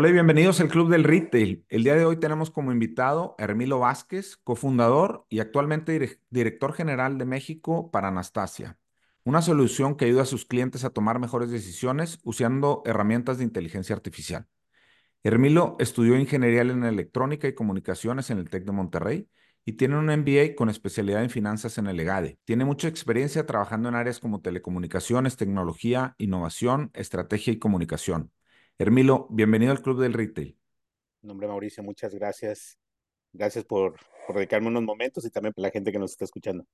Hola y bienvenidos al Club del Retail. El día de hoy tenemos como invitado a Hermilo Vázquez, cofundador y actualmente dire- director general de México para Anastasia, una solución que ayuda a sus clientes a tomar mejores decisiones usando herramientas de inteligencia artificial. Hermilo estudió ingeniería en electrónica y comunicaciones en el TEC de Monterrey y tiene un MBA con especialidad en finanzas en el EGADE. Tiene mucha experiencia trabajando en áreas como telecomunicaciones, tecnología, innovación, estrategia y comunicación. Hermilo, bienvenido al Club del Retail. Nombre Mauricio, muchas gracias. Gracias por, por dedicarme unos momentos y también por la gente que nos está escuchando.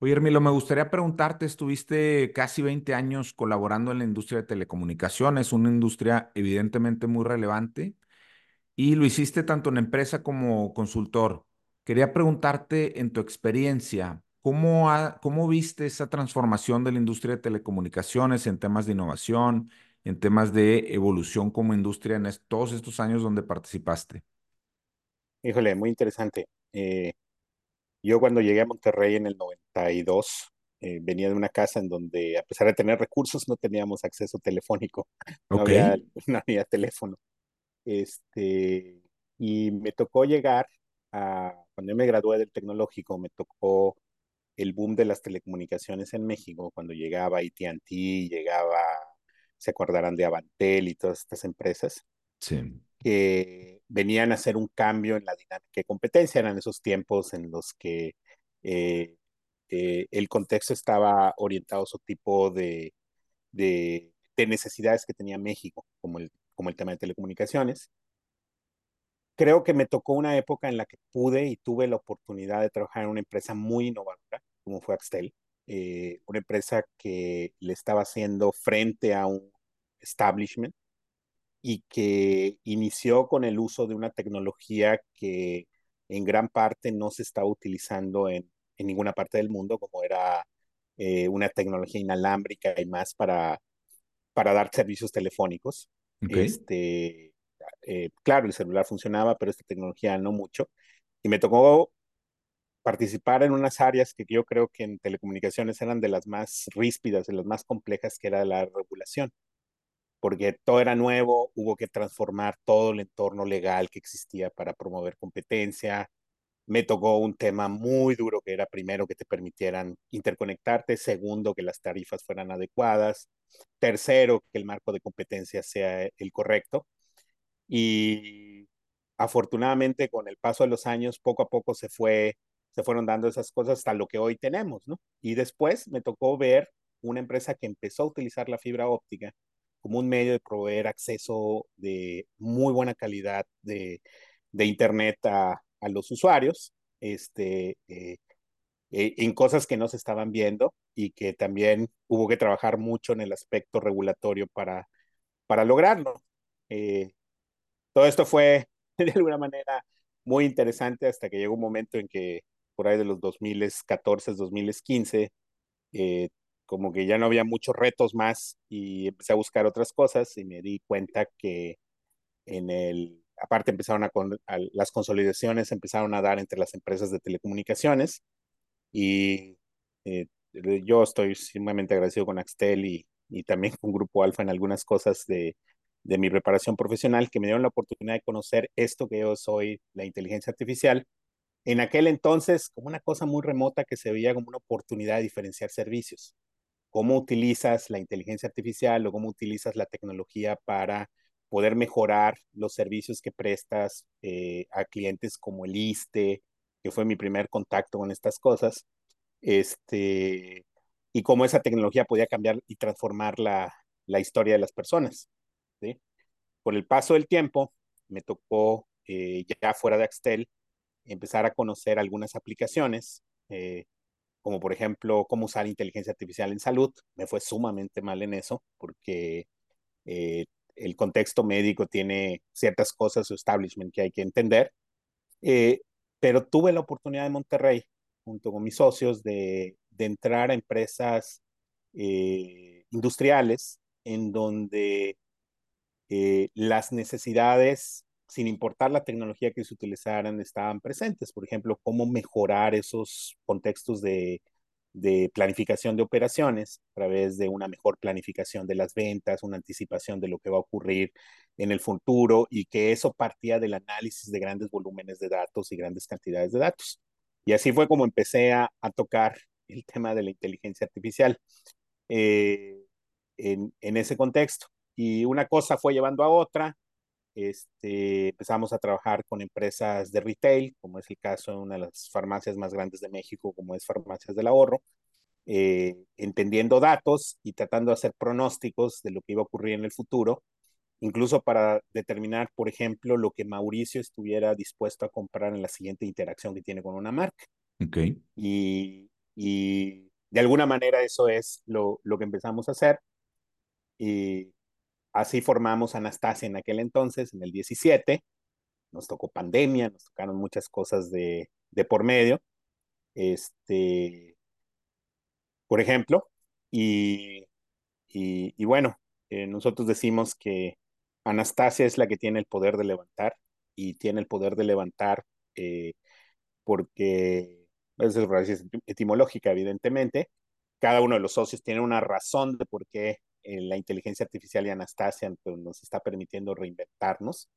Oye, Hermilo, me gustaría preguntarte, estuviste casi 20 años colaborando en la industria de telecomunicaciones, una industria evidentemente muy relevante, y lo hiciste tanto en empresa como consultor. Quería preguntarte, en tu experiencia, ¿cómo, ha- cómo viste esa transformación de la industria de telecomunicaciones en temas de innovación, en temas de evolución como industria en es- todos estos años donde participaste? Híjole, muy interesante. Eh, yo cuando llegué a Monterrey en el 92, eh, venía de una casa en donde a pesar de tener recursos no teníamos acceso telefónico, no Ok, había, no había teléfono. Este, y me tocó llegar a, cuando yo me gradué del tecnológico, me tocó el boom de las telecomunicaciones en México, cuando llegaba AT&T, llegaba, se acordarán de Avantel y todas estas empresas sí, que venían a hacer un cambio en la dinámica de competencia. Eran esos tiempos en los que eh, eh, el contexto estaba orientado a su tipo de, de, de, necesidades que tenía México, como el, como el tema de telecomunicaciones. Creo que me tocó una época en la que pude y tuve la oportunidad de trabajar en una empresa muy innovadora, como fue Axtel, eh, una empresa que le estaba haciendo frente a un establishment y que inició con el uso de una tecnología que en gran parte no se estaba utilizando en, en ninguna parte del mundo, como era eh, una tecnología inalámbrica y más para, para dar servicios telefónicos. Este, eh, claro, el celular funcionaba, pero esta tecnología no mucho. Y me tocó participar en unas áreas que yo creo que en telecomunicaciones eran de las más ríspidas, de las más complejas, que era la regulación porque todo era nuevo, hubo que transformar todo el entorno legal que existía para promover competencia. Me tocó un tema muy duro que era primero que te permitieran interconectarte, segundo que las tarifas fueran adecuadas, tercero que el marco de competencia sea el correcto. Y afortunadamente con el paso de los años, poco a poco se fue se fueron dando esas cosas hasta lo que hoy tenemos, ¿no? Y después me tocó ver una empresa que empezó a utilizar la fibra óptica como un medio de proveer acceso de muy buena calidad de, de Internet a, a, los usuarios, este, eh, eh, en cosas que no se estaban viendo y que también hubo que trabajar mucho en el aspecto regulatorio para, para lograrlo. Eh, todo esto fue de alguna manera muy interesante hasta que llegó un momento en que por ahí de los 2014, 2015, eh, como que ya no había muchos retos más y empecé a buscar otras cosas y me di cuenta que en el, aparte empezaron a, con, a las consolidaciones empezaron a dar entre las empresas de telecomunicaciones y eh, yo estoy sumamente agradecido con Axtel y, y también con Grupo Alfa en algunas cosas de, de mi preparación profesional que me dieron la oportunidad de conocer esto que yo soy, la inteligencia artificial, en aquel entonces como una cosa muy remota que se veía como una oportunidad de diferenciar servicios. Cómo utilizas la inteligencia artificial o cómo utilizas la tecnología para poder mejorar los servicios que prestas eh, a clientes como el ISTE, que fue mi primer contacto con estas cosas, este, y cómo esa tecnología podía cambiar y transformar la, la historia de las personas. ¿sí? Por el paso del tiempo, me tocó eh, ya fuera de Axtel empezar a conocer algunas aplicaciones, eh, como por ejemplo cómo usar inteligencia artificial en salud. Me fue sumamente mal en eso porque eh, el contexto médico tiene ciertas cosas, su establishment que hay que entender. Eh, pero tuve la oportunidad de Monterrey, junto con mis socios, de, de entrar a empresas eh, industriales en donde eh, las necesidades sin importar la tecnología que se utilizaran, estaban presentes. Por ejemplo, cómo mejorar esos contextos de de planificación de operaciones a través de una mejor planificación de las ventas, una anticipación de lo que va a ocurrir en el futuro y que eso partía del análisis de grandes volúmenes de datos y grandes cantidades de datos. Y así fue como empecé a, a tocar el tema de la inteligencia artificial eh, en, en, ese contexto. Y una cosa fue llevando a otra. Este, empezamos a trabajar con empresas de retail, como es el caso de una de las farmacias más grandes de México, como es Farmacias del Ahorro, eh, entendiendo datos y tratando de hacer pronósticos de lo que iba a ocurrir en el futuro, incluso para determinar, por ejemplo, lo que Mauricio estuviera dispuesto a comprar en la siguiente interacción que tiene con una marca. Okay. Y, y de alguna manera eso es lo, lo que empezamos a hacer. Y así formamos Anastasia en aquel entonces, en el 17. Nos tocó pandemia, nos tocaron muchas cosas de, de por medio. Este, por ejemplo, y, y, bueno, eh, nosotros decimos que Anastasia es la que tiene el poder de levantar y tiene el poder de levantar eh, porque es etimológica, evidentemente. Cada uno de los socios tiene una razón de por qué la inteligencia artificial y Anastasia pues, nos está permitiendo reinventarnos,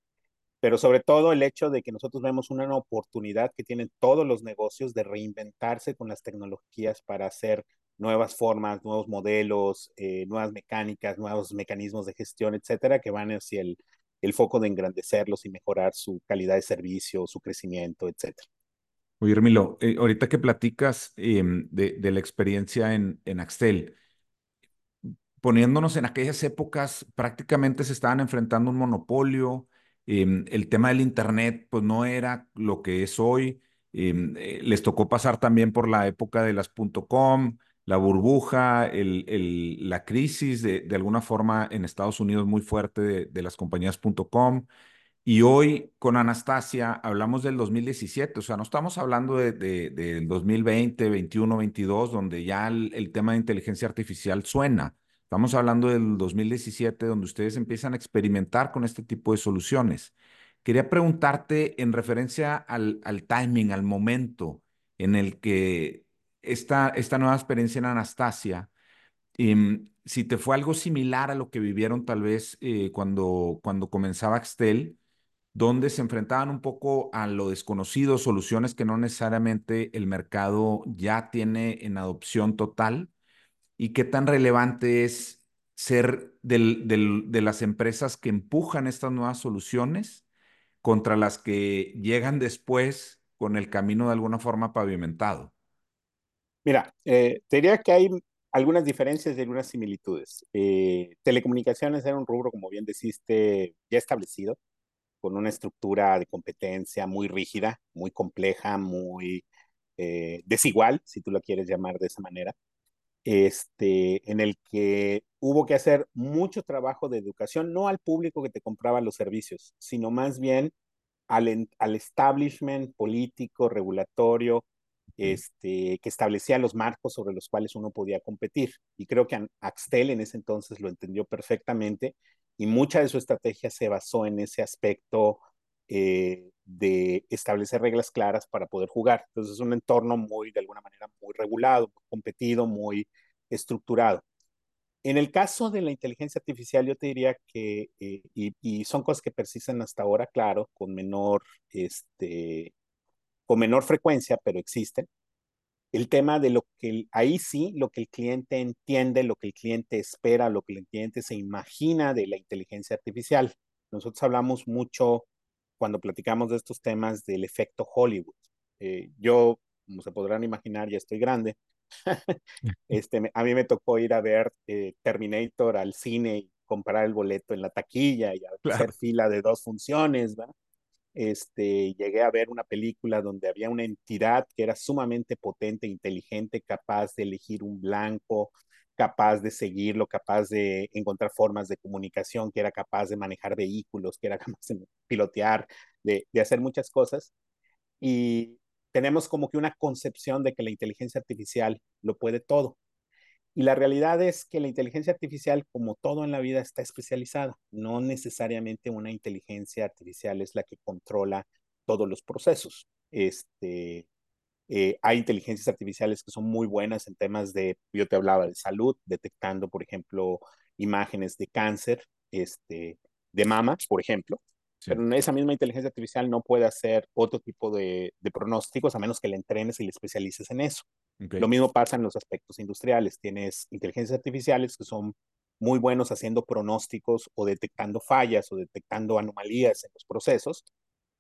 pero sobre todo el hecho de que nosotros vemos una oportunidad que tienen todos los negocios de reinventarse con las tecnologías para hacer nuevas formas, nuevos modelos, eh, nuevas mecánicas, nuevos mecanismos de gestión, etcétera, que van hacia el, el foco de engrandecerlos y mejorar su calidad de servicio, su crecimiento, etcétera. Oye, Hermilo, eh, ahorita que platicas eh, de, de, la experiencia en, en poniéndonos en aquellas épocas, prácticamente se estaban enfrentando un monopolio, eh, el tema del Internet pues no era lo que es hoy, les tocó pasar también por la época de las .com, la burbuja, la crisis de, de, alguna forma en Estados Unidos muy fuerte de, de las compañías .com. Y hoy con Anastasia hablamos del 2017, o sea, no estamos hablando de, de, del 2020, 21, 22, donde ya el, tema de inteligencia artificial suena. Estamos hablando del 2017, donde ustedes empiezan a experimentar con este tipo de soluciones. Quería preguntarte en referencia al, timing, al momento en el que esta, esta nueva experiencia en Anastasia, eh, si te fue algo similar a lo que vivieron tal vez eh, cuando, cuando comenzaba Axtel, donde se enfrentaban un poco a lo desconocido, soluciones que no necesariamente el mercado ya tiene en adopción total, y qué tan relevante es ser de las empresas que empujan estas nuevas soluciones contra las que llegan después con el camino de alguna forma pavimentado. Mira, eh, te diría que hay algunas diferencias y algunas similitudes. Eh, telecomunicaciones era un rubro, como bien deciste, ya establecido, con una estructura de competencia muy rígida, muy compleja, muy eh, desigual, si tú lo quieres llamar de esa manera, este, en el que hubo que hacer mucho trabajo de educación, no al público que te compraba los servicios, sino más bien al, al establishment político, regulatorio, este, que establecía los marcos sobre los cuales uno podía competir. Y creo que Axtel en ese entonces lo entendió perfectamente y mucha de su estrategia se basó en ese aspecto eh, de establecer reglas claras para poder jugar. Entonces es un entorno muy, de alguna manera, muy regulado, competido, muy estructurado. En el caso de la inteligencia artificial, yo te diría que, eh, y, son cosas que persisten hasta ahora, claro, con menor este, con menor frecuencia, pero existen. El tema de lo que ahí sí, lo que el cliente entiende, lo que el cliente espera, lo que el cliente se imagina de la inteligencia artificial. Nosotros hablamos mucho cuando platicamos de estos temas del efecto Hollywood. Eh, yo, como se podrán imaginar, ya estoy grande. este, a mí me tocó ir a ver eh, Terminator al cine y comprar el boleto en la taquilla y claro. hacer fila de dos funciones, ¿verdad? este, llegué a ver una película donde había una entidad que era sumamente potente, inteligente, capaz de elegir un blanco, capaz de seguirlo, capaz de encontrar formas de comunicación, que era capaz de manejar vehículos, que era capaz de pilotear, de, hacer muchas cosas. Y tenemos como que una concepción de que la inteligencia artificial lo puede todo. Y la realidad es que la inteligencia artificial, como todo en la vida, está especializada. No necesariamente una inteligencia artificial es la que controla todos los procesos. Este, Eh, hay inteligencias artificiales que son muy buenas en temas de, yo te hablaba de salud, detectando, por ejemplo, imágenes de cáncer, este, de mama, por ejemplo. Sí. Pero esa misma inteligencia artificial no puede hacer otro tipo de, de pronósticos a menos que le entrenes y le especialices en eso. Okay. Lo mismo pasa en los aspectos industriales. Tienes inteligencias artificiales que son muy buenos haciendo pronósticos o detectando fallas o detectando anomalías en los procesos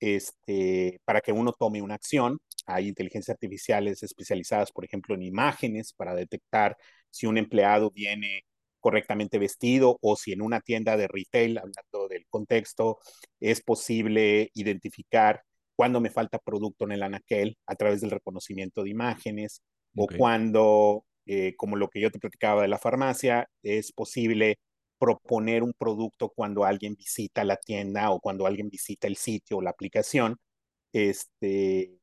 este, para que uno tome una acción. Hay inteligencias artificiales especializadas, por ejemplo, en imágenes para detectar si un empleado viene correctamente vestido o si en una tienda de retail, hablando del contexto, es posible identificar cuando me falta producto en el anaquel a través del reconocimiento de imágenes okay. o cuando, eh, como lo que yo te platicaba de la farmacia, es posible proponer un producto cuando alguien visita la tienda o cuando alguien visita el sitio o la aplicación este,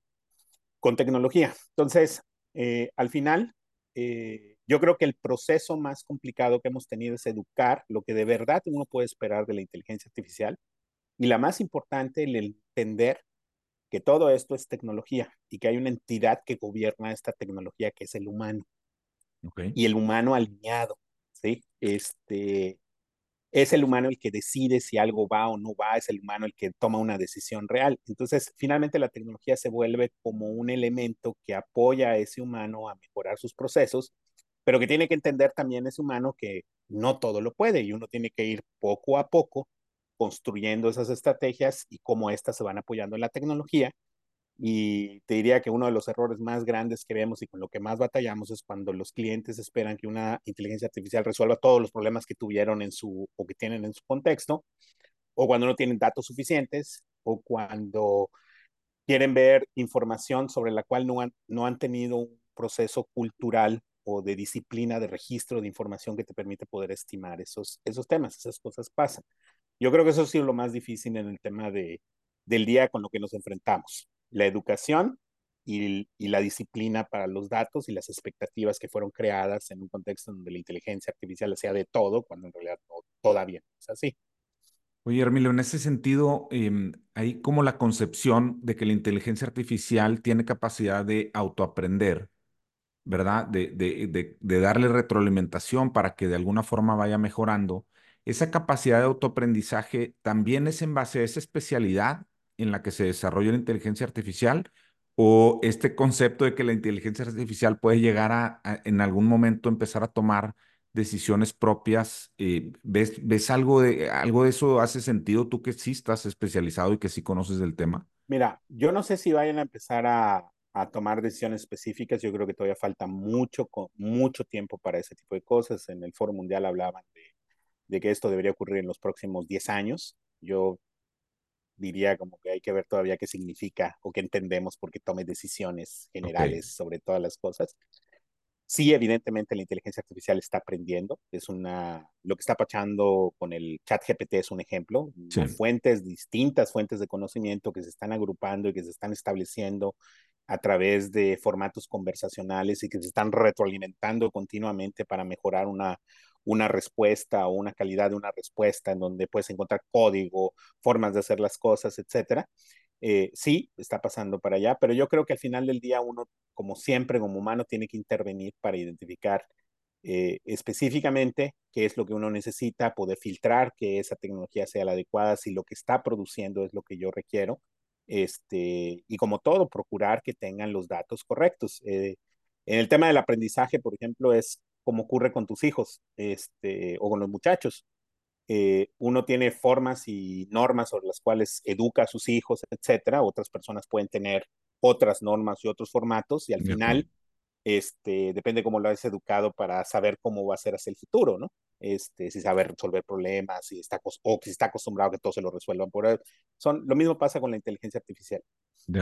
con tecnología. Entonces, eh, al final, eh, yo creo que el proceso más complicado que hemos tenido es educar lo que de verdad uno puede esperar de la inteligencia artificial y la más importante, el entender que todo esto es tecnología y que hay una entidad que gobierna esta tecnología que es el humano. Okay. Y el humano alineado, ¿sí? Este, es el humano el que decide si algo va o no va, es el humano el que toma una decisión real. Entonces, finalmente la tecnología se vuelve como un elemento que apoya a ese humano a mejorar sus procesos, pero que tiene que entender también ese humano que no todo lo puede y uno tiene que ir poco a poco construyendo esas estrategias y cómo éstas se van apoyando en la tecnología. Y te diría que uno de los errores más grandes que vemos y con lo que más batallamos es cuando los clientes esperan que una inteligencia artificial resuelva todos los problemas que tuvieron en su o que tienen en su contexto, o cuando no tienen datos suficientes, o cuando quieren ver información sobre la cual no han, no han tenido un proceso cultural o de disciplina de registro de información que te permite poder estimar esos, esos temas. Esas cosas pasan. Yo creo que eso ha sido lo más difícil en el tema de, del día con lo que nos enfrentamos. La educación y, y, la disciplina para los datos y las expectativas que fueron creadas en un contexto donde la inteligencia artificial hacía de todo, cuando en realidad no, todavía es así. Oye, Hermilo, en ese sentido, eh, hay como la concepción de que la inteligencia artificial tiene capacidad de autoaprender, ¿verdad? De, de, de darle retroalimentación para que de alguna forma vaya mejorando esa capacidad de autoaprendizaje también es en base a esa especialidad en la que se desarrolla la inteligencia artificial o este concepto de que la inteligencia artificial puede llegar a, en algún momento empezar a tomar decisiones propias. Eh, ¿ves, ¿Ves algo de, algo de eso hace sentido tú que sí estás especializado y que sí conoces del tema? Mira, yo no sé si vayan a empezar a, a tomar decisiones específicas. Yo creo que todavía falta mucho, mucho tiempo para ese tipo de cosas. En el Foro Mundial hablaban de de que esto debería ocurrir en los próximos 10 años. Yo diría como que hay que ver todavía qué significa o qué entendemos porque tome decisiones generales okay. sobre todas las cosas. Sí, evidentemente la inteligencia artificial está aprendiendo. Es una, lo que está pasando con el chat GPT es un ejemplo. Sí. Fuentes, distintas fuentes de conocimiento que se están agrupando y que se están estableciendo a través de formatos conversacionales y que se están retroalimentando continuamente para mejorar una, una respuesta o una calidad de una respuesta en donde puedes encontrar código, formas de hacer las cosas, etcétera. Eh, sí, está pasando para allá, pero yo creo que al final del día uno, como siempre, como humano, tiene que intervenir para identificar eh, específicamente qué es lo que uno necesita, poder filtrar que esa tecnología sea la adecuada, si lo que está produciendo es lo que yo requiero, este, y como todo, procurar que tengan los datos correctos. Eh, en el tema del aprendizaje, por ejemplo, es como ocurre con tus hijos este, o con los muchachos. Eh, uno tiene formas y normas sobre las cuales educa a sus hijos, etcétera. Otras personas pueden tener otras normas y otros formatos y al final, este, depende cómo lo has educado para saber cómo va a ser hacia el futuro, ¿no? Este, si sabe resolver problemas, si está, o si está acostumbrado a que todo se lo resuelvan por él. Son, lo mismo pasa con la inteligencia artificial.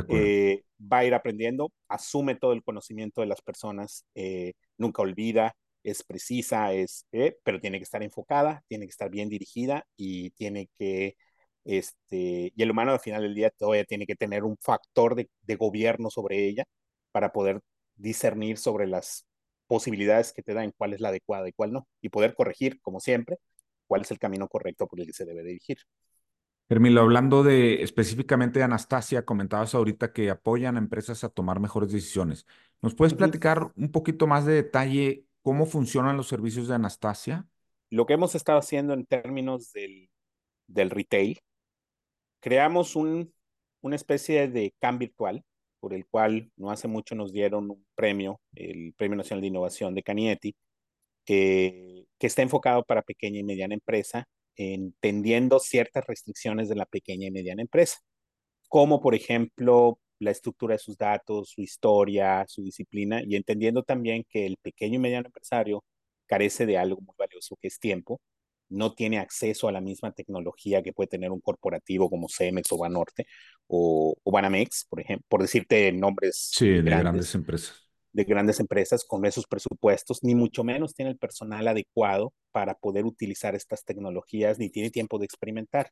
Eh, va a ir aprendiendo, asume todo el conocimiento de las personas, eh, nunca olvida, es precisa, es, eh, pero tiene que estar enfocada, tiene que estar bien dirigida y tiene que, este, y el humano al final del día todavía tiene que tener un factor de, de gobierno sobre ella para poder discernir sobre las posibilidades que te dan, cuál es la adecuada y cuál no, y poder corregir, como siempre, cuál es el camino correcto por el que se debe dirigir. Hermilo, hablando de específicamente de Anastasia, comentabas ahorita que apoyan a empresas a tomar mejores decisiones. ¿Nos puedes platicar un poquito más de detalle cómo funcionan los servicios de Anastasia? Lo que hemos estado haciendo en términos del, del retail, creamos un, una especie de CAM virtual, por el cual no hace mucho nos dieron un premio, el Premio Nacional de Innovación de Canieti, eh, que está enfocado para pequeña y mediana empresa, entendiendo ciertas restricciones de la pequeña y mediana empresa, como por ejemplo la estructura de sus datos, su historia, su disciplina, y entendiendo también que el pequeño y mediano empresario carece de algo muy valioso que es tiempo, no tiene acceso a la misma tecnología que puede tener un corporativo como Cemex o Banorte o, o Banamex, por ejemplo, por decirte nombres Sí, de grandes empresas. de grandes empresas con esos presupuestos, ni mucho menos tiene el personal adecuado para poder utilizar estas tecnologías, ni tiene tiempo de experimentar.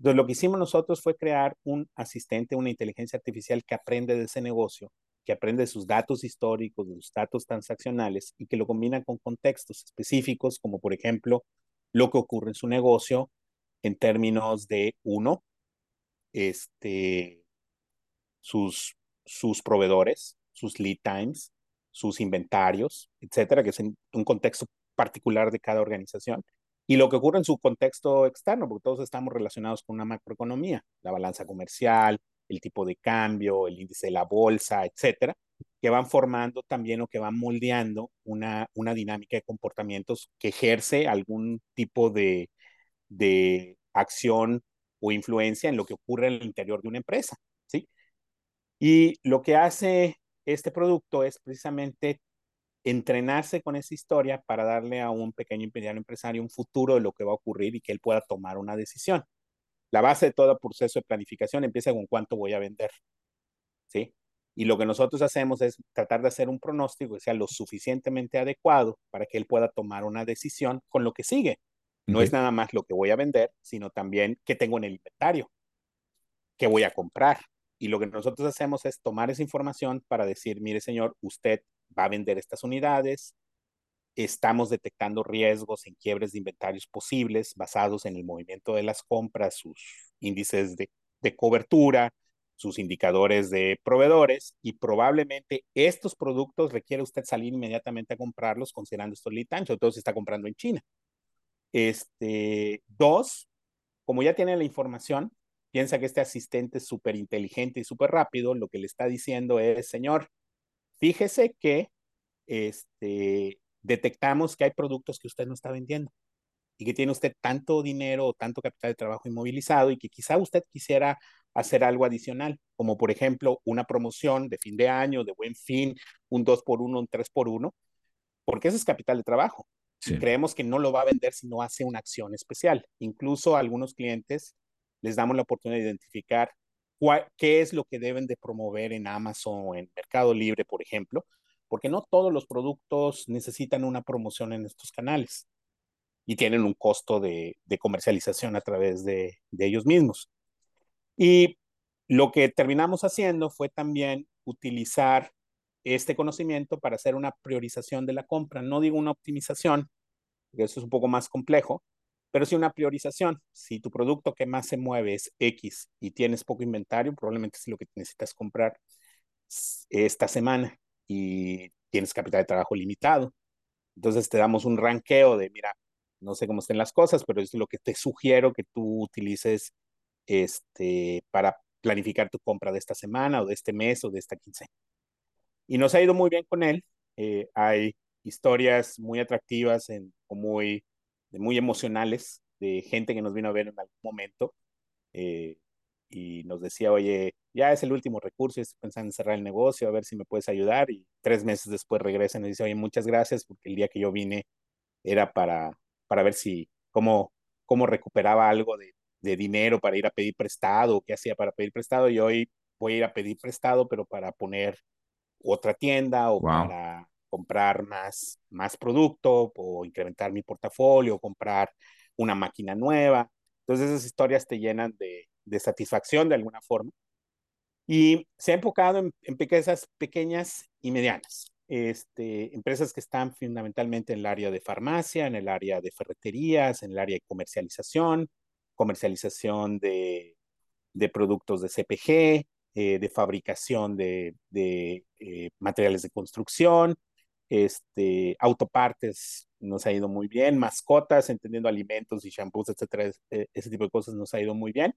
Entonces, lo que hicimos nosotros fue crear un asistente, una inteligencia artificial que aprende de ese negocio, que aprende de sus datos históricos, sus datos transaccionales y que lo combina con contextos específicos, como por ejemplo lo que ocurre en su negocio en términos de, uno, este, sus, sus proveedores, sus lead times, sus inventarios, etcétera, que es un contexto particular de cada organización. Y lo que ocurre en su contexto externo, porque todos estamos relacionados con una macroeconomía, la balanza comercial, el tipo de cambio, el índice de la bolsa, etcétera, que van formando también o que van moldeando una, una dinámica de comportamientos que ejerce algún tipo de, de acción o influencia en lo que ocurre en el interior de una empresa, ¿sí? Y lo que hace este producto es precisamente entrenarse con esa historia para darle a un pequeño empresario un futuro de lo que va a ocurrir y que él pueda tomar una decisión. La base de todo proceso de planificación empieza con cuánto voy a vender, ¿sí? Y lo que nosotros hacemos es tratar de hacer un pronóstico que sea lo suficientemente adecuado para que él pueda tomar una decisión con lo que sigue. No es nada más lo que voy a vender, sino también qué tengo en el inventario, qué voy a comprar. Y lo que nosotros hacemos es tomar esa información para decir, mire señor, usted va a vender estas unidades, estamos detectando riesgos en quiebres de inventarios posibles basados en el movimiento de las compras, sus índices de, cobertura, sus indicadores de proveedores y probablemente estos productos requiere usted salir inmediatamente a comprarlos considerando estos lead times, sobre todo si está comprando en China. Este, dos, como ya tiene la información, piensa que este asistente es súper inteligente y súper rápido, lo que le está diciendo es, señor, fíjese que este, detectamos que hay productos que usted no está vendiendo y que tiene usted tanto dinero o tanto capital de trabajo inmovilizado y que quizá usted quisiera hacer algo adicional, como por ejemplo una promoción de fin de año, de buen fin, un 2 por 1 un 3 por 1 porque ese es capital de trabajo Sí. creemos que no lo va a vender si no hace una acción especial. Incluso a algunos clientes les damos la oportunidad de identificar qué es lo que deben de promover en Amazon o en Mercado Libre, por ejemplo, porque no todos los productos necesitan una promoción en estos canales y tienen un costo de, de comercialización a través de, de ellos mismos. Y lo que terminamos haciendo fue también utilizar este conocimiento para hacer una priorización de la compra. No digo una optimización, porque eso es un poco más complejo, pero sí una priorización. Si tu producto que más se mueve es X y tienes poco inventario, probablemente es lo que necesitas comprar esta semana y tienes capital de trabajo limitado. Entonces te damos un ranqueo de, mira, no sé cómo estén las cosas, pero es lo que te sugiero que tú utilices este, para planificar tu compra de esta semana o de este mes o de esta quincena. Y nos ha ido muy bien con él. Eh, hay historias muy atractivas en, o muy, muy emocionales de gente que nos vino a ver en algún momento eh, y nos decía, oye, ya es el último recurso, estoy pensando en cerrar el negocio, a ver si me puedes ayudar. Y tres meses después regresa y nos dice, oye, muchas gracias porque el día que yo vine era para, para ver si, cómo, cómo recuperaba algo de, de dinero para ir a pedir prestado, qué hacía para pedir prestado y hoy voy a ir a pedir prestado, pero para poner otra tienda o Wow. para comprar más, más producto o incrementar mi portafolio, comprar una máquina nueva. Entonces esas historias te llenan de, de satisfacción de alguna forma. Y se ha enfocado en, en empresas pequeñas y medianas. Este, empresas que están fundamentalmente en el área de farmacia, en el área de ferreterías, en el área de comercialización, comercialización de, de productos de CPG, eh, de fabricación de, de eh, materiales de construcción, este, autopartes nos ha ido muy bien, mascotas, entendiendo alimentos y shampoos, etcétera, ese, ese tipo de cosas nos ha ido muy bien.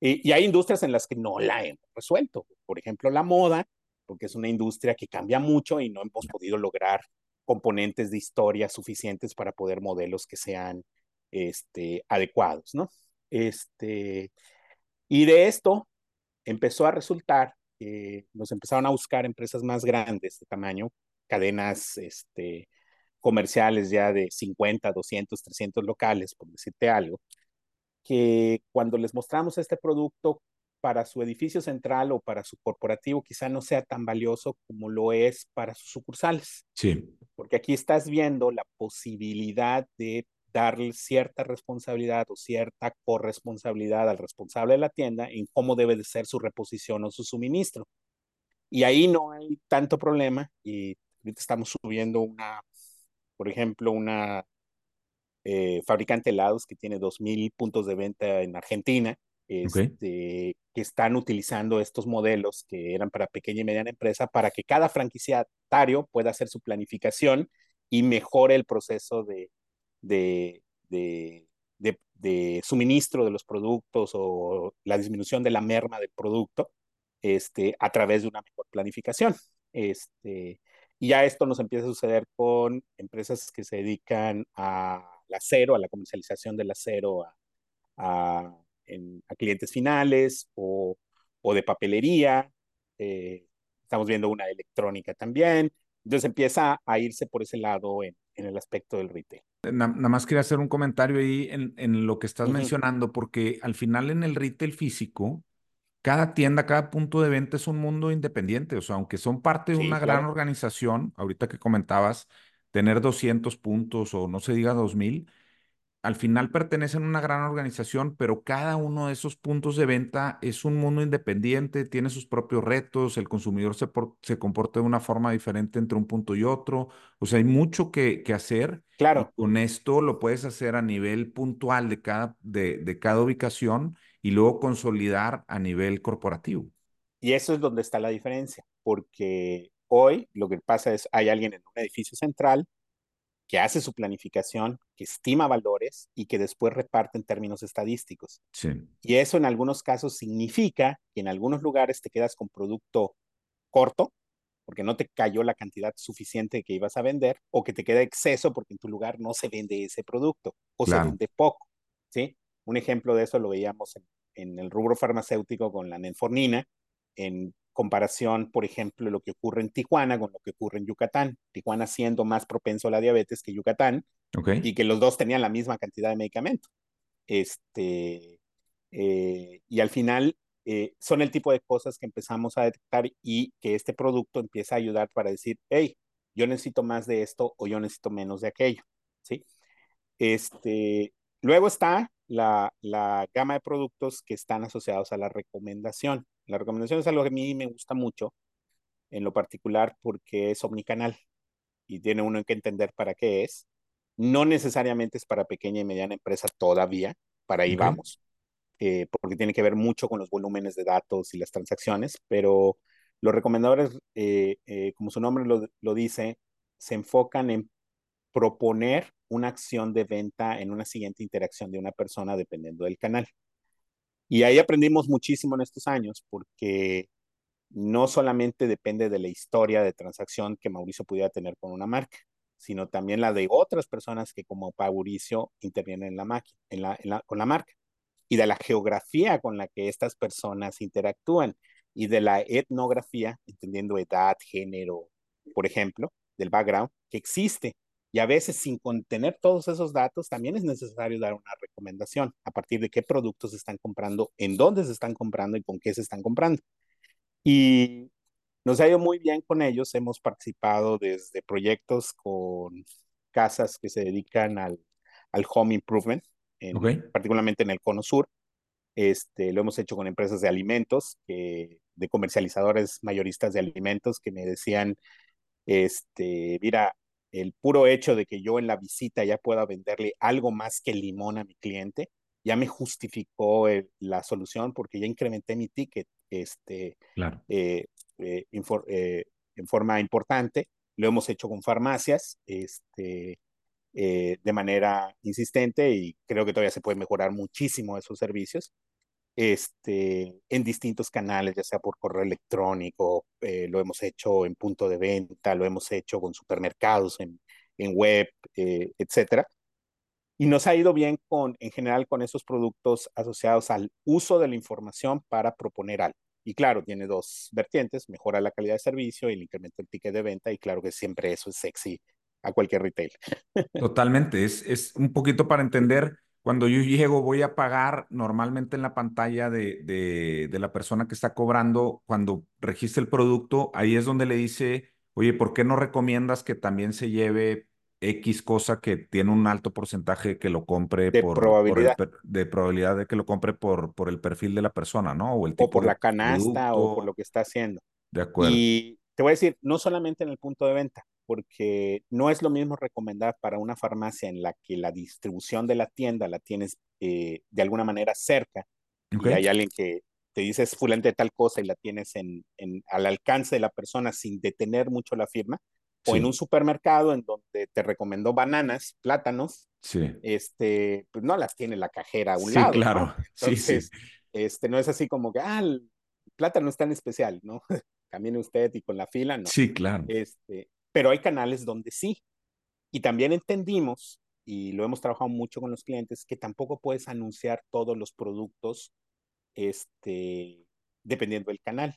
Y, y, hay industrias en las que no la hemos resuelto. Por ejemplo, la moda, porque es una industria que cambia mucho y no hemos podido lograr componentes de historia suficientes para poder modelos que sean este, adecuados, ¿no? Este, y de esto empezó a resultar que nos empezaron a buscar empresas más grandes de tamaño, cadenas este, comerciales ya de 50, 200, 300 locales, por decirte algo, que cuando les mostramos este producto para su edificio central o para su corporativo quizá no sea tan valioso como lo es para sus sucursales. Sí. Porque aquí estás viendo la posibilidad de darle cierta responsabilidad o cierta corresponsabilidad al responsable de la tienda en cómo debe de ser su reposición o su suministro. Y ahí no hay tanto problema y ahorita estamos subiendo una, por ejemplo, una eh, fabricante de helados que tiene 2.000 puntos de venta en Argentina, este, okay. que están utilizando estos modelos que eran para pequeña y mediana empresa para que cada franquiciatario pueda hacer su planificación y mejore el proceso de, de, de, de, de suministro de los productos o la disminución de la merma del producto este, a través de una mejor planificación. Este, y ya esto nos empieza a suceder con empresas que se dedican al acero, a la comercialización del acero a, a, en, a clientes finales o, o de papelería. Eh, estamos viendo una electrónica también. Entonces empieza a irse por ese lado en, en el aspecto del retail. Nada más quería hacer un comentario ahí en, en lo que estás uh -huh. mencionando, porque al final en el retail físico, cada tienda, cada punto de venta es un mundo independiente. O sea, aunque son parte de sí, una claro. gran organización, ahorita que comentabas, tener 200 puntos o no se diga 2000, al final pertenecen a una gran organización, pero cada uno de esos puntos de venta es un mundo independiente, tiene sus propios retos, el consumidor se, por, se comporta de una forma diferente entre un punto y otro, o sea, hay mucho que, que hacer. Claro. Y con esto lo puedes hacer a nivel puntual de cada, de, de cada ubicación y luego consolidar a nivel corporativo. Y eso es donde está la diferencia, porque hoy lo que pasa es, hay alguien en un edificio central que hace su planificación, que estima valores y que después reparte en términos estadísticos. Sí. Y eso en algunos casos significa que en algunos lugares te quedas con producto corto, porque no te cayó la cantidad suficiente que ibas a vender, o que te queda exceso porque en tu lugar no se vende ese producto, o claro. se vende poco. ¿sí? Un ejemplo de eso lo veíamos en, en el rubro farmacéutico con la nenfornina, en comparación, por ejemplo, lo que ocurre en Tijuana con lo que ocurre en Yucatán. Tijuana siendo más propenso a la diabetes que Yucatán, okay. y que los dos tenían la misma cantidad de medicamento. Este, eh, y al final eh, son el tipo de cosas que empezamos a detectar y que este producto empieza a ayudar para decir, hey, yo necesito más de esto o yo necesito menos de aquello. ¿sí? Este, luego está la, la gama de productos que están asociados a la recomendación. La recomendación es algo que a mí me gusta mucho, en lo particular porque es omnicanal y tiene uno que entender para qué es. No necesariamente es para pequeña y mediana empresa todavía, para ahí okay. vamos, eh, porque tiene que ver mucho con los volúmenes de datos y las transacciones, pero los recomendadores, eh, eh, como su nombre lo, lo dice, se enfocan en proponer una acción de venta en una siguiente interacción de una persona dependiendo del canal. Y ahí aprendimos muchísimo en estos años porque no solamente depende de la historia de transacción que Mauricio pudiera tener con una marca, sino también la de otras personas que como Mauricio intervienen en la, máquina, en la, con la marca y de la geografía con la que estas personas interactúan y de la etnografía, entendiendo edad, género, por ejemplo, del background que existe y a veces sin contener todos esos datos, también es necesario dar una recomendación a partir de qué productos se están comprando, en dónde se están comprando y con qué se están comprando. Y nos ha ido muy bien con ellos. Hemos participado desde proyectos con casas que se dedican al, al home improvement, en, okay. particularmente en el cono sur. Este, lo hemos hecho con empresas de alimentos, de comercializadores mayoristas de alimentos que me decían, este, mira, el puro hecho de que yo en la visita ya pueda venderle algo más que limón a mi cliente, ya me justificó el, la solución porque ya incrementé mi ticket este, Claro. eh, eh, infor, eh, en forma importante. Lo hemos hecho con farmacias este, eh, de manera insistente y creo que todavía se puede mejorar muchísimo esos servicios este, en distintos canales, ya sea por correo electrónico, eh, lo hemos hecho en punto de venta, lo hemos hecho con supermercados, en, en web, eh, etcétera. Y nos ha ido bien con, en general con esos productos asociados al uso de la información para proponer algo. Y claro, tiene dos vertientes, mejora la calidad de servicio y el incremento del ticket de venta y claro que siempre eso es sexy a cualquier retail. Totalmente, es, es un poquito para entender, cuando yo llego voy a pagar normalmente en la pantalla de, de, de la persona que está cobrando, cuando registra el producto, ahí es donde le dice, oye, ¿por qué no recomiendas que también se lleve X cosa que tiene un alto porcentaje que lo compre de por, por el, probabilidad. de probabilidad de que lo compre por, por el perfil de la persona, ¿no? O el O tipo por de la canasta o por lo que está haciendo. de acuerdo. Y te voy a decir, no solamente en el punto de venta, porque no es lo mismo recomendar para una farmacia en la que la distribución de la tienda la tienes eh, de alguna manera cerca Ok, y hay alguien que te dice es fulante de tal cosa y la tienes en, en, al alcance de la persona sin detener mucho la firma, o en un sí, supermercado en donde te recomendó bananas, plátanos, sí, este, pues no las tiene la cajera a un sí, lado, ¿no? claro, sí, sí, Entonces, este, no es así como que, ah, el plátano es tan especial, ¿no? Camine usted y con la fila, no. sí, claro, Este, pero hay canales donde sí. Y también entendimos, y lo hemos trabajado mucho con los clientes, que tampoco puedes anunciar todos los productos, este, dependiendo del canal.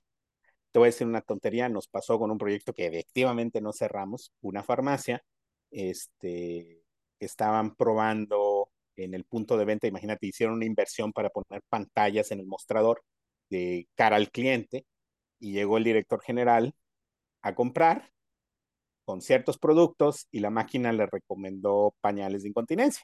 Te voy a decir una tontería, nos pasó con un proyecto que efectivamente no cerramos, una farmacia, este, estaban probando en el punto de venta, imagínate, hicieron una inversión para poner pantallas en el mostrador de cara al cliente y llegó el director general a comprar con ciertos productos y la máquina le recomendó pañales de incontinencia.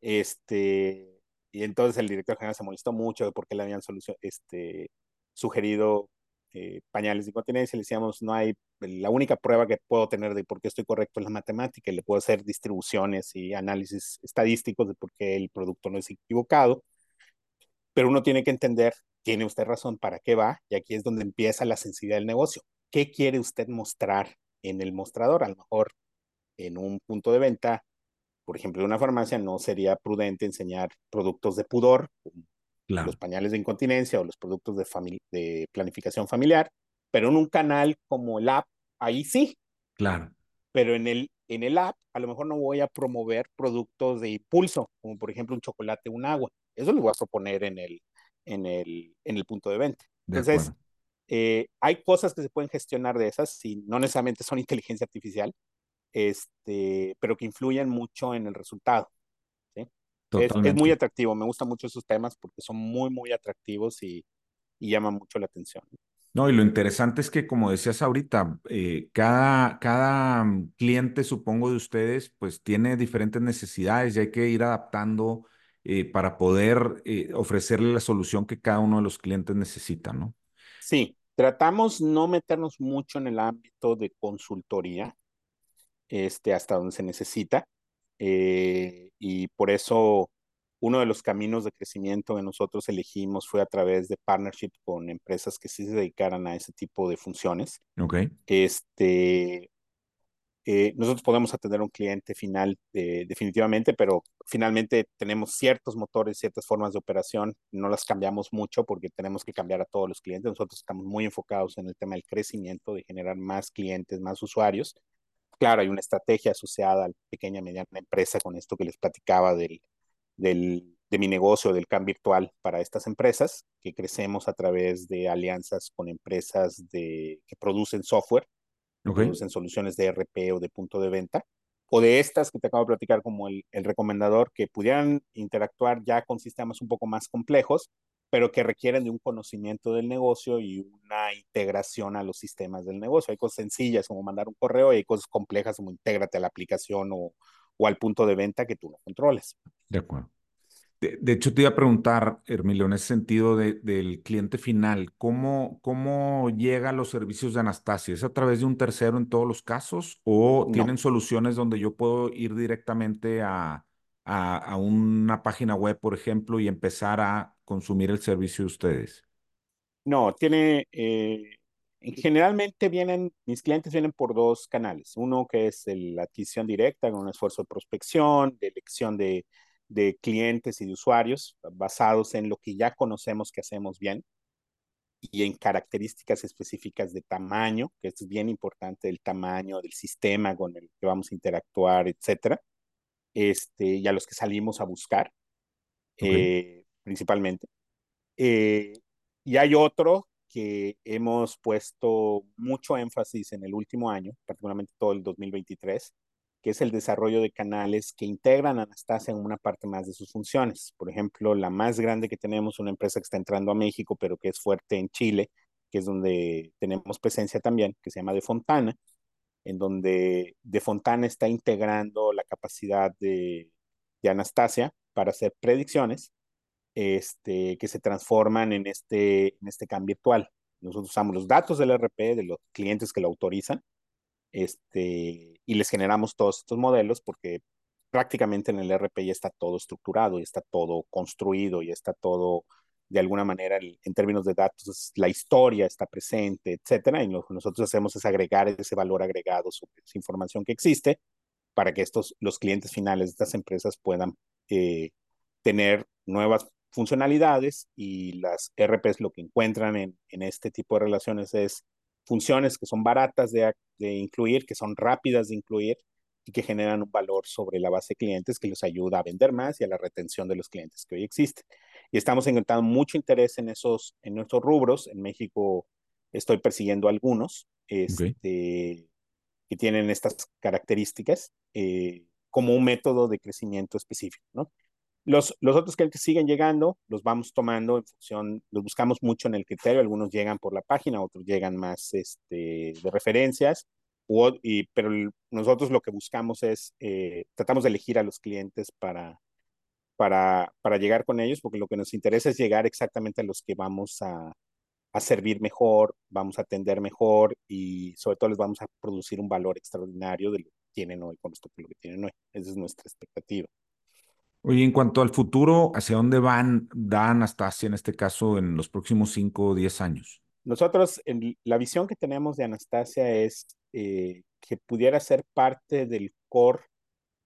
Este, y entonces el director general se molestó mucho de por qué le habían este, sugerido eh, pañales de incontinencia. Le decíamos, no hay, la única prueba que puedo tener de por qué estoy correcto es la matemática y le puedo hacer distribuciones y análisis estadísticos de por qué el producto no es equivocado. Pero uno tiene que entender, tiene usted razón, para qué va, y aquí es donde empieza la sensibilidad del negocio. ¿Qué quiere usted mostrar en el mostrador? A lo mejor en un punto de venta por ejemplo, en una farmacia no sería prudente enseñar productos de pudor, como los claro, pañales de incontinencia o los productos de, de planificación familiar, pero en un canal como el app, ahí sí, claro, pero en el, en el app a lo mejor no voy a promover productos de impulso, como por ejemplo un chocolate, un agua. Eso lo voy a proponer en el, en el, en el punto de venta. de Entonces, acuerdo, eh, hay cosas que se pueden gestionar de esas, si no necesariamente son inteligencia artificial, este, pero que influyen mucho en el resultado. ¿sí? Es, es, muy atractivo, me gustan mucho esos temas porque son muy, muy atractivos y, y llaman mucho la atención. No, y lo interesante es que, como decías ahorita, eh, cada, cada mm, cliente, supongo, de ustedes, pues tiene diferentes necesidades y hay que ir adaptando eh, para poder eh, ofrecerle la solución que cada uno de los clientes necesita, ¿no? Sí, tratamos no meternos mucho en el ámbito de consultoría, este, hasta donde se necesita, eh, y por eso uno de los caminos de crecimiento que nosotros elegimos fue a través de partnership con empresas que sí se dedicaran a ese tipo de funciones. Ok, Este, eh, nosotros podemos atender un cliente final eh, definitivamente, pero finalmente tenemos ciertos motores, ciertas formas de operación, no las cambiamos mucho porque tenemos que cambiar a todos los clientes. Nosotros estamos muy enfocados en el tema del crecimiento, de generar más clientes, más usuarios. Claro, hay una estrategia asociada a la pequeña y mediana empresa con esto que les platicaba del, del, de mi negocio, del CAM virtual para estas empresas, que crecemos a través de alianzas con empresas de, que producen software que ok, producen soluciones de RP o de punto de venta, o de estas que te acabo de platicar como el, el recomendador, que pudieran interactuar ya con sistemas un poco más complejos, pero que requieren de un conocimiento del negocio y una integración a los sistemas del negocio. Hay cosas sencillas como mandar un correo y hay cosas complejas como intégrate a la aplicación o, o al punto de venta que tú no controles. de acuerdo. De, de hecho, te iba a preguntar, Hermilio, en ese sentido de, del cliente final, ¿cómo, ¿cómo llega a los servicios de Anastasia? ¿Es a través de un tercero en todos los casos o No, tienen soluciones donde yo puedo ir directamente a, a, a una página web, por ejemplo, y empezar a consumir el servicio de ustedes? No, tiene, eh, generalmente vienen, mis clientes vienen por dos canales. Uno que es el- la adquisición directa, con un esfuerzo de prospección, de elección de, de clientes y de usuarios, basados en lo que ya conocemos que hacemos bien y en características específicas de tamaño, que es bien importante, el tamaño del sistema con el que vamos a interactuar, etcétera. Este, y a los que salimos a buscar, Ok, eh, principalmente. Eh, y hay otro que hemos puesto mucho énfasis en el último año, particularmente todo el 2023, que es el desarrollo de canales que integran Anastasia en una parte más de sus funciones. Por ejemplo, la más grande que tenemos, una empresa que está entrando a México, pero que es fuerte en Chile, que es donde tenemos presencia también, que se llama De Fontana, en donde De Fontana está integrando la capacidad de, Anastasia para hacer predicciones este, que se transforman en este, en este virtual. Nosotros usamos los datos del RP, de los clientes que lo autorizan, este, y les generamos todos estos modelos porque prácticamente en el RP ya está todo estructurado, ya está todo construido, ya está todo de alguna manera en términos de datos, la historia está presente, etcétera, y lo que nosotros hacemos es agregar ese valor agregado sobre esa información que existe para que estos, los clientes finales de estas empresas puedan eh, tener nuevas funcionalidades y las RPs lo que encuentran en, en este tipo de relaciones es funciones que son baratas de, de, incluir, que son rápidas de incluir y que generan un valor sobre la base de clientes que les ayuda a vender más y a la retención de los clientes que hoy existen. Y estamos encontrando mucho interés en esos, en nuestros rubros. En México estoy persiguiendo algunos este, okay. que tienen estas características eh, como un método de crecimiento específico, ¿no? Los, los otros que siguen llegando, los vamos tomando en función, los buscamos mucho en el criterio, algunos llegan por la página, otros llegan más este, de referencias, u, y, pero nosotros lo que buscamos es, eh, tratamos de elegir a los clientes para, para, para llegar con ellos, porque lo que nos interesa es llegar exactamente a los que vamos a, a servir mejor, vamos a atender mejor y sobre todo les vamos a producir un valor extraordinario de lo que tienen hoy con respecto a lo que tienen hoy. Esa es nuestra expectativa. Oye, en cuanto al futuro, ¿hacia dónde van, da Anastasia en este caso en los próximos 5 o 10 años? Nosotros, en, la visión que tenemos de Anastasia es eh, que pudiera ser parte del core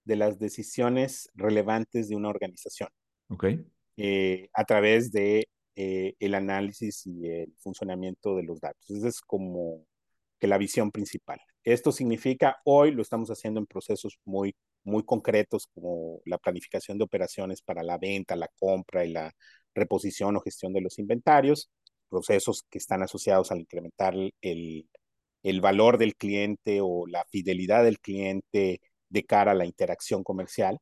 de las decisiones relevantes de una organización. Ok. Eh, a través de eh, el análisis y el funcionamiento de los datos. Esa es como que la visión principal. Esto significa, hoy lo estamos haciendo en procesos muy muy concretos como la planificación de operaciones para la venta, la compra y la reposición o gestión de los inventarios, procesos que están asociados al incrementar el, el valor del cliente o la fidelidad del cliente de cara a la interacción comercial.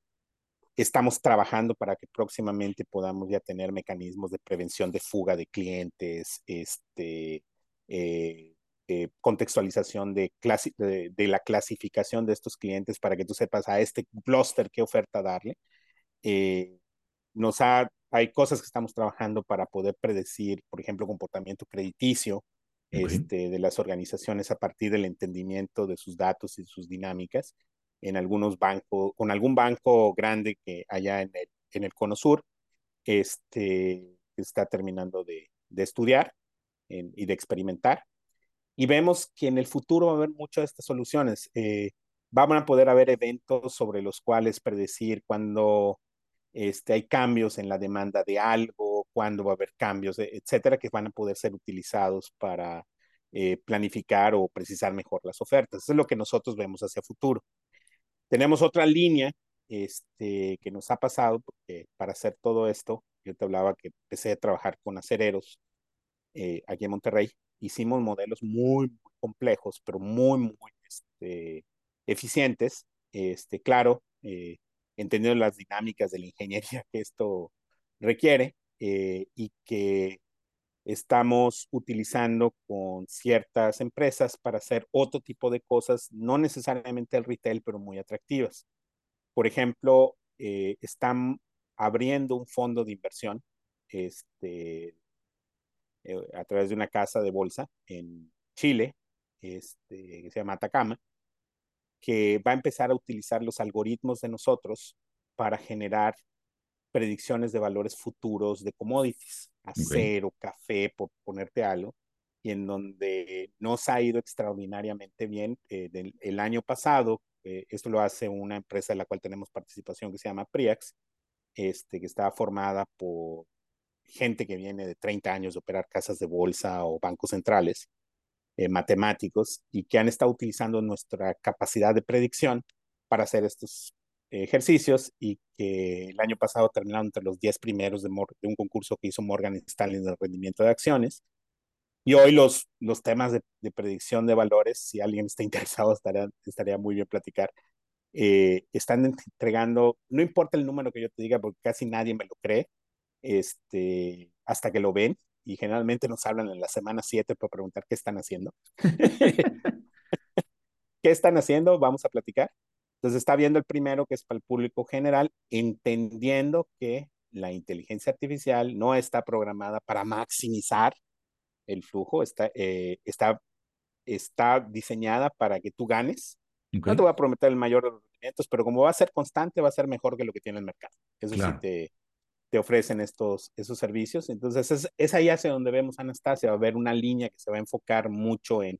Estamos trabajando para que próximamente podamos ya tener mecanismos de prevención de fuga de clientes, este, eh, eh, contextualización de, de, de, la clasificación de estos clientes para que tú sepas a este cluster qué oferta darle. Eh, nos ha, hay cosas que estamos trabajando para poder predecir, por ejemplo, comportamiento crediticio okay. este, de las organizaciones a partir del entendimiento de sus datos y sus dinámicas en algunos bancos, con algún banco grande que haya en el, en el Cono Sur, este, está terminando de, de estudiar en, y de experimentar y vemos que en el futuro va a haber muchas de estas soluciones. Eh, van a poder haber eventos sobre los cuales predecir cuando este, hay cambios en la demanda de algo, cuándo va a haber cambios, etcétera, que van a poder ser utilizados para eh, planificar o precisar mejor las ofertas. Eso es lo que nosotros vemos hacia futuro. Tenemos otra línea este, que nos ha pasado, porque para hacer todo esto, yo te hablaba que empecé a trabajar con acereros eh, aquí en Monterrey, hicimos modelos muy, complejos, pero muy, muy este, eficientes. Este, claro, eh, entendiendo las dinámicas de la ingeniería que esto requiere eh, y que estamos utilizando con ciertas empresas para hacer otro tipo de cosas, no necesariamente el retail, pero muy atractivas. Por ejemplo, eh, están abriendo un fondo de inversión este, a través de una casa de bolsa en Chile, este, que se llama Atacama, que va a empezar a utilizar los algoritmos de nosotros para generar predicciones de valores futuros de commodities, acero, okay. café, por ponerte algo, y en donde nos ha ido extraordinariamente bien. Eh, del, el año pasado, eh, esto lo hace una empresa de la cual tenemos participación que se llama Priax, este, que está formada por gente que viene de 30 años de operar casas de bolsa o bancos centrales, eh, matemáticos, y que han estado utilizando nuestra capacidad de predicción para hacer estos ejercicios y que el año pasado terminaron entre los 10 primeros de, un concurso que hizo Morgan Stanley de rendimiento de acciones. Y hoy los, los temas de, de, predicción de valores, si alguien está interesado, estaría, estaría muy bien platicar. Eh, están entregando, no importa el número que yo te diga, porque casi nadie me lo cree, este, hasta que lo ven. Y generalmente nos hablan en la semana 7 para preguntar qué están haciendo. ¿Qué están haciendo? Vamos a platicar. Entonces está viendo el primero, que es para el público general, entendiendo que la inteligencia artificial no está programada para maximizar el flujo, está, eh, está, está diseñada para que tú ganes. Okay. No te voy a prometer el mayor de los rendimientos, pero como va a ser constante, va a ser mejor que lo que tiene el mercado. Eso claro. sí te, te ofrecen estos, esos servicios. Entonces es, es ahí hacia donde vemos Anastasia, va a haber una línea que se va a enfocar mucho en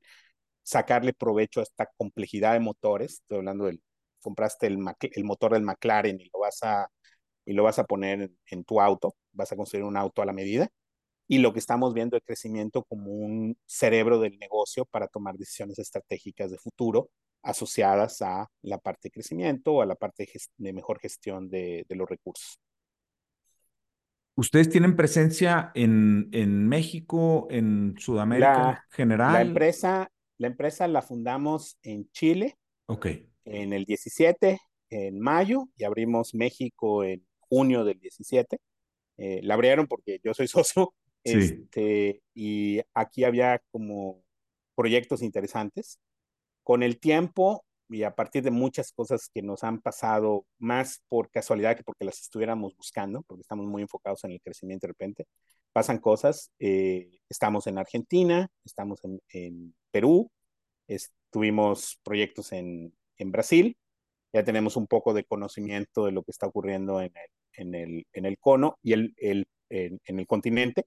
sacarle provecho a esta complejidad de motores. Estoy hablando del compraste el, el, motor del McLaren y lo vas a, y lo vas a poner en, en, tu auto, vas a construir un auto a la medida. Y lo que estamos viendo es crecimiento como un cerebro del negocio para tomar decisiones estratégicas de futuro asociadas a la parte de crecimiento o a la parte de, de mejor gestión de, de, los recursos. ¿Ustedes tienen presencia en, en México, en Sudamérica la, en general? La empresa, la empresa la fundamos en Chile. Okay en el 17, en mayo, y abrimos México en junio del 17. Eh, la abrieron porque yo soy socio, sí. este, y aquí había como proyectos interesantes. Con el tiempo y a partir de muchas cosas que nos han pasado, más por casualidad que porque las estuviéramos buscando, porque estamos muy enfocados en el crecimiento de repente, pasan cosas. Eh, estamos en Argentina, estamos en, en Perú, tuvimos proyectos en, en Brasil. Ya tenemos un poco de conocimiento de lo que está ocurriendo en el, en el, en el cono y el, el, en, en el continente,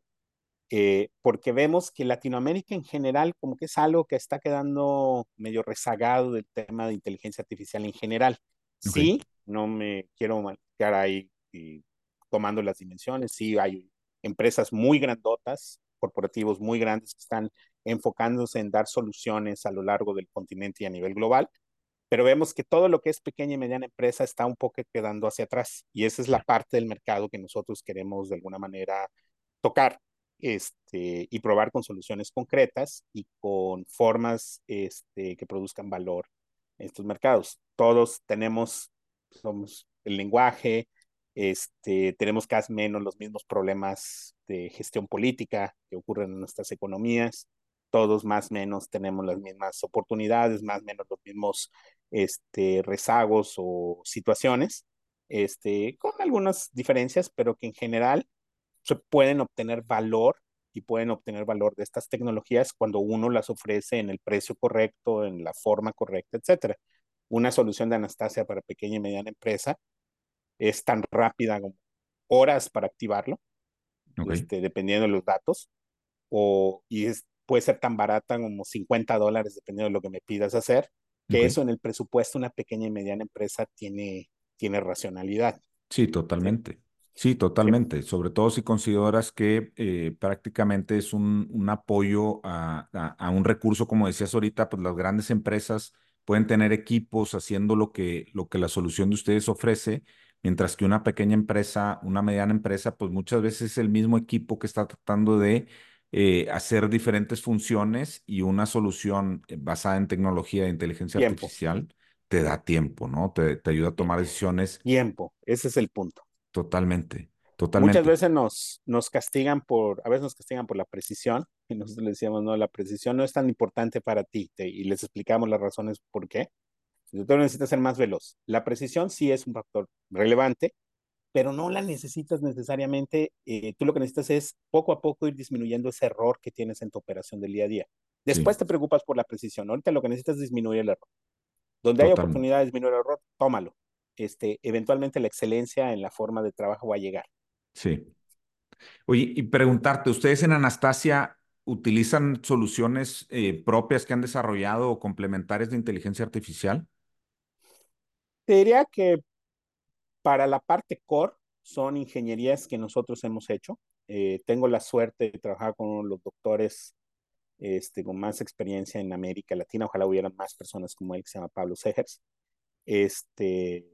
eh, porque vemos que Latinoamérica en general como que es algo que está quedando medio rezagado del tema de inteligencia artificial en general. Okay. Sí, no me quiero quedar ahí y tomando las dimensiones, sí hay empresas muy grandotas, corporativos muy grandes que están enfocándose en dar soluciones a lo largo del continente y a nivel global, pero vemos que todo lo que es pequeña y mediana empresa está un poco quedando hacia atrás y esa es la parte del mercado que nosotros queremos de alguna manera tocar este, y probar con soluciones concretas y con formas este, que produzcan valor en estos mercados. Todos tenemos, somos el lenguaje, este, tenemos casi menos los mismos problemas de gestión política que ocurren en nuestras economías, todos más o menos tenemos las mismas oportunidades, más o menos los mismos este, rezagos o situaciones, este, con algunas diferencias, pero que en general se pueden obtener valor y pueden obtener valor de estas tecnologías cuando uno las ofrece en el precio correcto, en la forma correcta, etcétera. Una solución de Anastasia para pequeña y mediana empresa es tan rápida como horas para activarlo, okay. este, dependiendo de los datos, o, y es, puede ser tan barata como 50 dólares, dependiendo de lo que me pidas hacer, que okay. eso en el presupuesto una pequeña y mediana empresa tiene, tiene racionalidad. Sí, totalmente. Sí, totalmente. Sobre todo si consideras que eh, prácticamente es un, un apoyo a, a, a, un recurso, como decías ahorita, pues las grandes empresas pueden tener equipos haciendo lo que, lo que la solución de ustedes ofrece, mientras que una pequeña empresa, una mediana empresa, pues muchas veces es el mismo equipo que está tratando de eh, hacer diferentes funciones y una solución eh, basada en tecnología de inteligencia tiempo. artificial te da tiempo, ¿no? Te, te, ayuda a tomar decisiones. Tiempo, ese es el punto. Totalmente, totalmente. Muchas veces nos, nos castigan por, a veces nos castigan por la precisión y nosotros le decíamos, no, la precisión no es tan importante para ti te, y les explicamos las razones por qué. Tú necesitas ser más veloz. La precisión sí es un factor relevante, pero no la necesitas necesariamente. Eh, tú lo que necesitas es poco a poco ir disminuyendo ese error que tienes en tu operación del día a día. Después sí. te preocupas por la precisión. Ahorita lo que necesitas es disminuir el error. Donde Totalmente. hay oportunidad de disminuir el error, tómalo. Este, eventualmente la excelencia en la forma de trabajo va a llegar. Sí. Oye, y preguntarte, ¿ustedes en Anastasia utilizan soluciones eh, propias que han desarrollado o complementarias de inteligencia artificial? Te diría que para la parte core son ingenierías que nosotros hemos hecho. Eh, tengo la suerte de trabajar con los doctores este, con más experiencia en América Latina. Ojalá hubieran más personas como él, que se llama Pablo Segers. Este,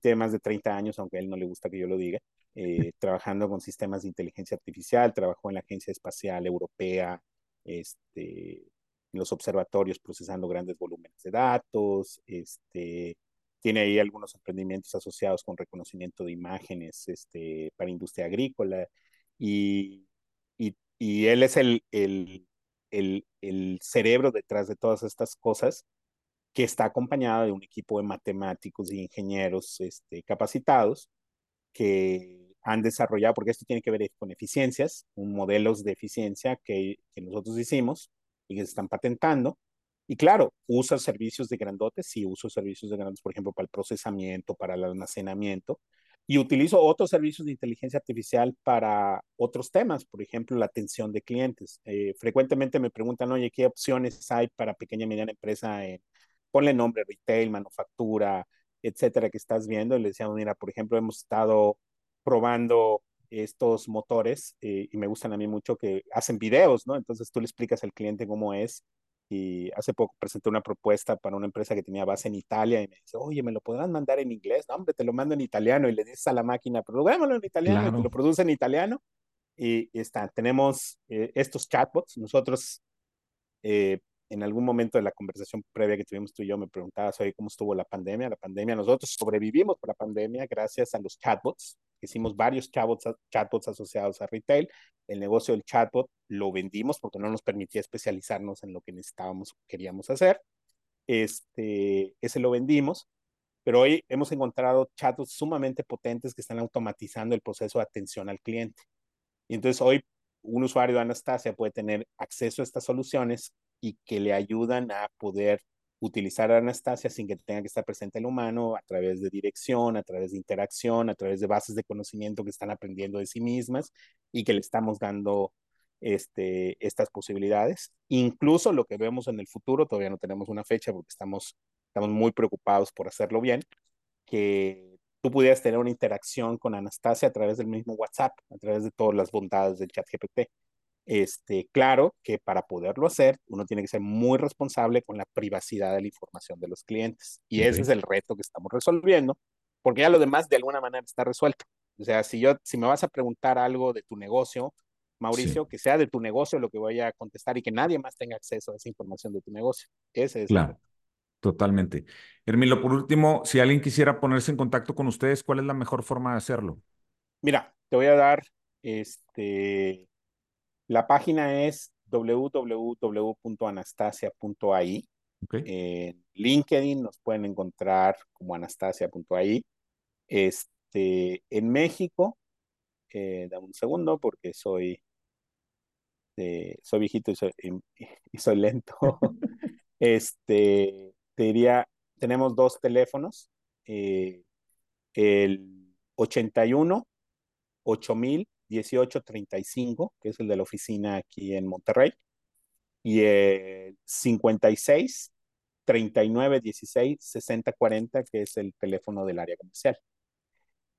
tiene más de 30 años, aunque a él no le gusta que yo lo diga, eh, trabajando con sistemas de inteligencia artificial, trabajó en la Agencia Espacial Europea, este, en los observatorios procesando grandes volúmenes de datos, este, tiene ahí algunos emprendimientos asociados con reconocimiento de imágenes este, para industria agrícola y, y, y él es el, el, el, el, cerebro detrás de todas estas cosas que está acompañado de un equipo de matemáticos y ingenieros este, capacitados que han desarrollado, porque esto tiene que ver con eficiencias, un modelos de eficiencia que, que nosotros hicimos y que se están patentando. Y claro, usa servicios de grandotes, sí uso servicios de grandotes, por ejemplo, para el procesamiento, para el almacenamiento, y utilizo otros servicios de inteligencia artificial para otros temas, por ejemplo, la atención de clientes. Eh, frecuentemente me preguntan, oye, ¿qué opciones hay para pequeña y mediana empresa? En, ponle nombre, retail, manufactura, etcétera, que estás viendo. Y le decíamos, mira, por ejemplo, hemos estado probando estos motores eh, y me gustan a mí mucho que hacen videos, ¿no? Entonces tú le explicas al cliente cómo es y hace poco presenté una propuesta para una empresa que tenía base en Italia y me dice, oye, ¿me lo podrán mandar en inglés? No, hombre, te lo mando en italiano y le dices a la máquina, prográmalo en italiano claro. y te lo produce en italiano. Y, y está, tenemos eh, estos chatbots. Nosotros, eh, en algún momento de la conversación previa que tuvimos tú y yo, me preguntabas, oye, ¿cómo estuvo la pandemia? La pandemia, nosotros sobrevivimos por la pandemia gracias a los chatbots. Hicimos varios chatbots, chatbots asociados a retail. El negocio del chatbot lo vendimos porque no nos permitía especializarnos en lo que necesitábamos, queríamos hacer. Este, ese lo vendimos, pero hoy hemos encontrado chatbots sumamente potentes que están automatizando el proceso de atención al cliente. Y entonces hoy un usuario de Anastasia puede tener acceso a estas soluciones y que le ayudan a poder utilizar a Anastasia sin que tenga que estar presente el humano a través de dirección, a través de interacción, a través de bases de conocimiento que están aprendiendo de sí mismas y que le estamos dando este, estas posibilidades. Incluso lo que vemos en el futuro, todavía no tenemos una fecha porque estamos, estamos muy preocupados por hacerlo bien, que tú pudieras tener una interacción con Anastasia a través del mismo WhatsApp, a través de todas las bondades del chat GPT. Este, claro que para poderlo hacer, uno tiene que ser muy responsable con la privacidad de la información de los clientes. Y ese es el reto que estamos resolviendo, porque ya lo demás de alguna manera está resuelto. O sea, si yo, si me vas a preguntar algo de tu negocio, Mauricio, sí. que sea de tu negocio lo que voy a contestar y que nadie más tenga acceso a esa información de tu negocio. Ese es. Claro, totalmente. Hermilo, por último, si alguien quisiera ponerse en contacto con ustedes, ¿cuál es la mejor forma de hacerlo? Mira, te voy a dar este la página es www.anastasia.ai. Okay. En LinkedIn nos pueden encontrar como anastasia.ai. Este, en México, eh, dame un segundo porque soy, eh, soy viejito y soy, y, y soy lento. este, te diría, tenemos dos teléfonos. Eh, el 81 8000 1835, que es el de la oficina aquí en Monterrey, y el 56 39 16 60 40, que es el teléfono del área comercial.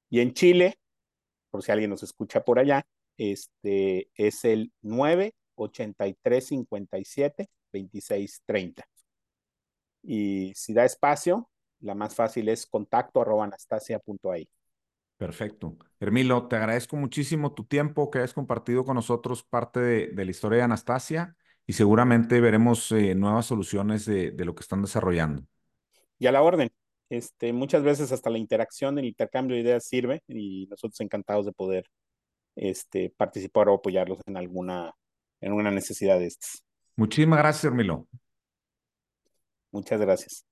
Y en Chile, por si alguien nos escucha por allá, este es el 9 83 57 26 30. Y si da espacio, la más fácil es contacto arroba anastasia.ai. Perfecto. Hermilo, te agradezco muchísimo tu tiempo que hayas compartido con nosotros parte de, de la historia de Anastasia y seguramente veremos eh, nuevas soluciones de, de, lo que están desarrollando. Y a la orden. Este, muchas veces hasta la interacción, el intercambio de ideas sirve y nosotros encantados de poder este, participar o apoyarlos en alguna en una necesidad de estas. Muchísimas gracias, Hermilo. Muchas gracias.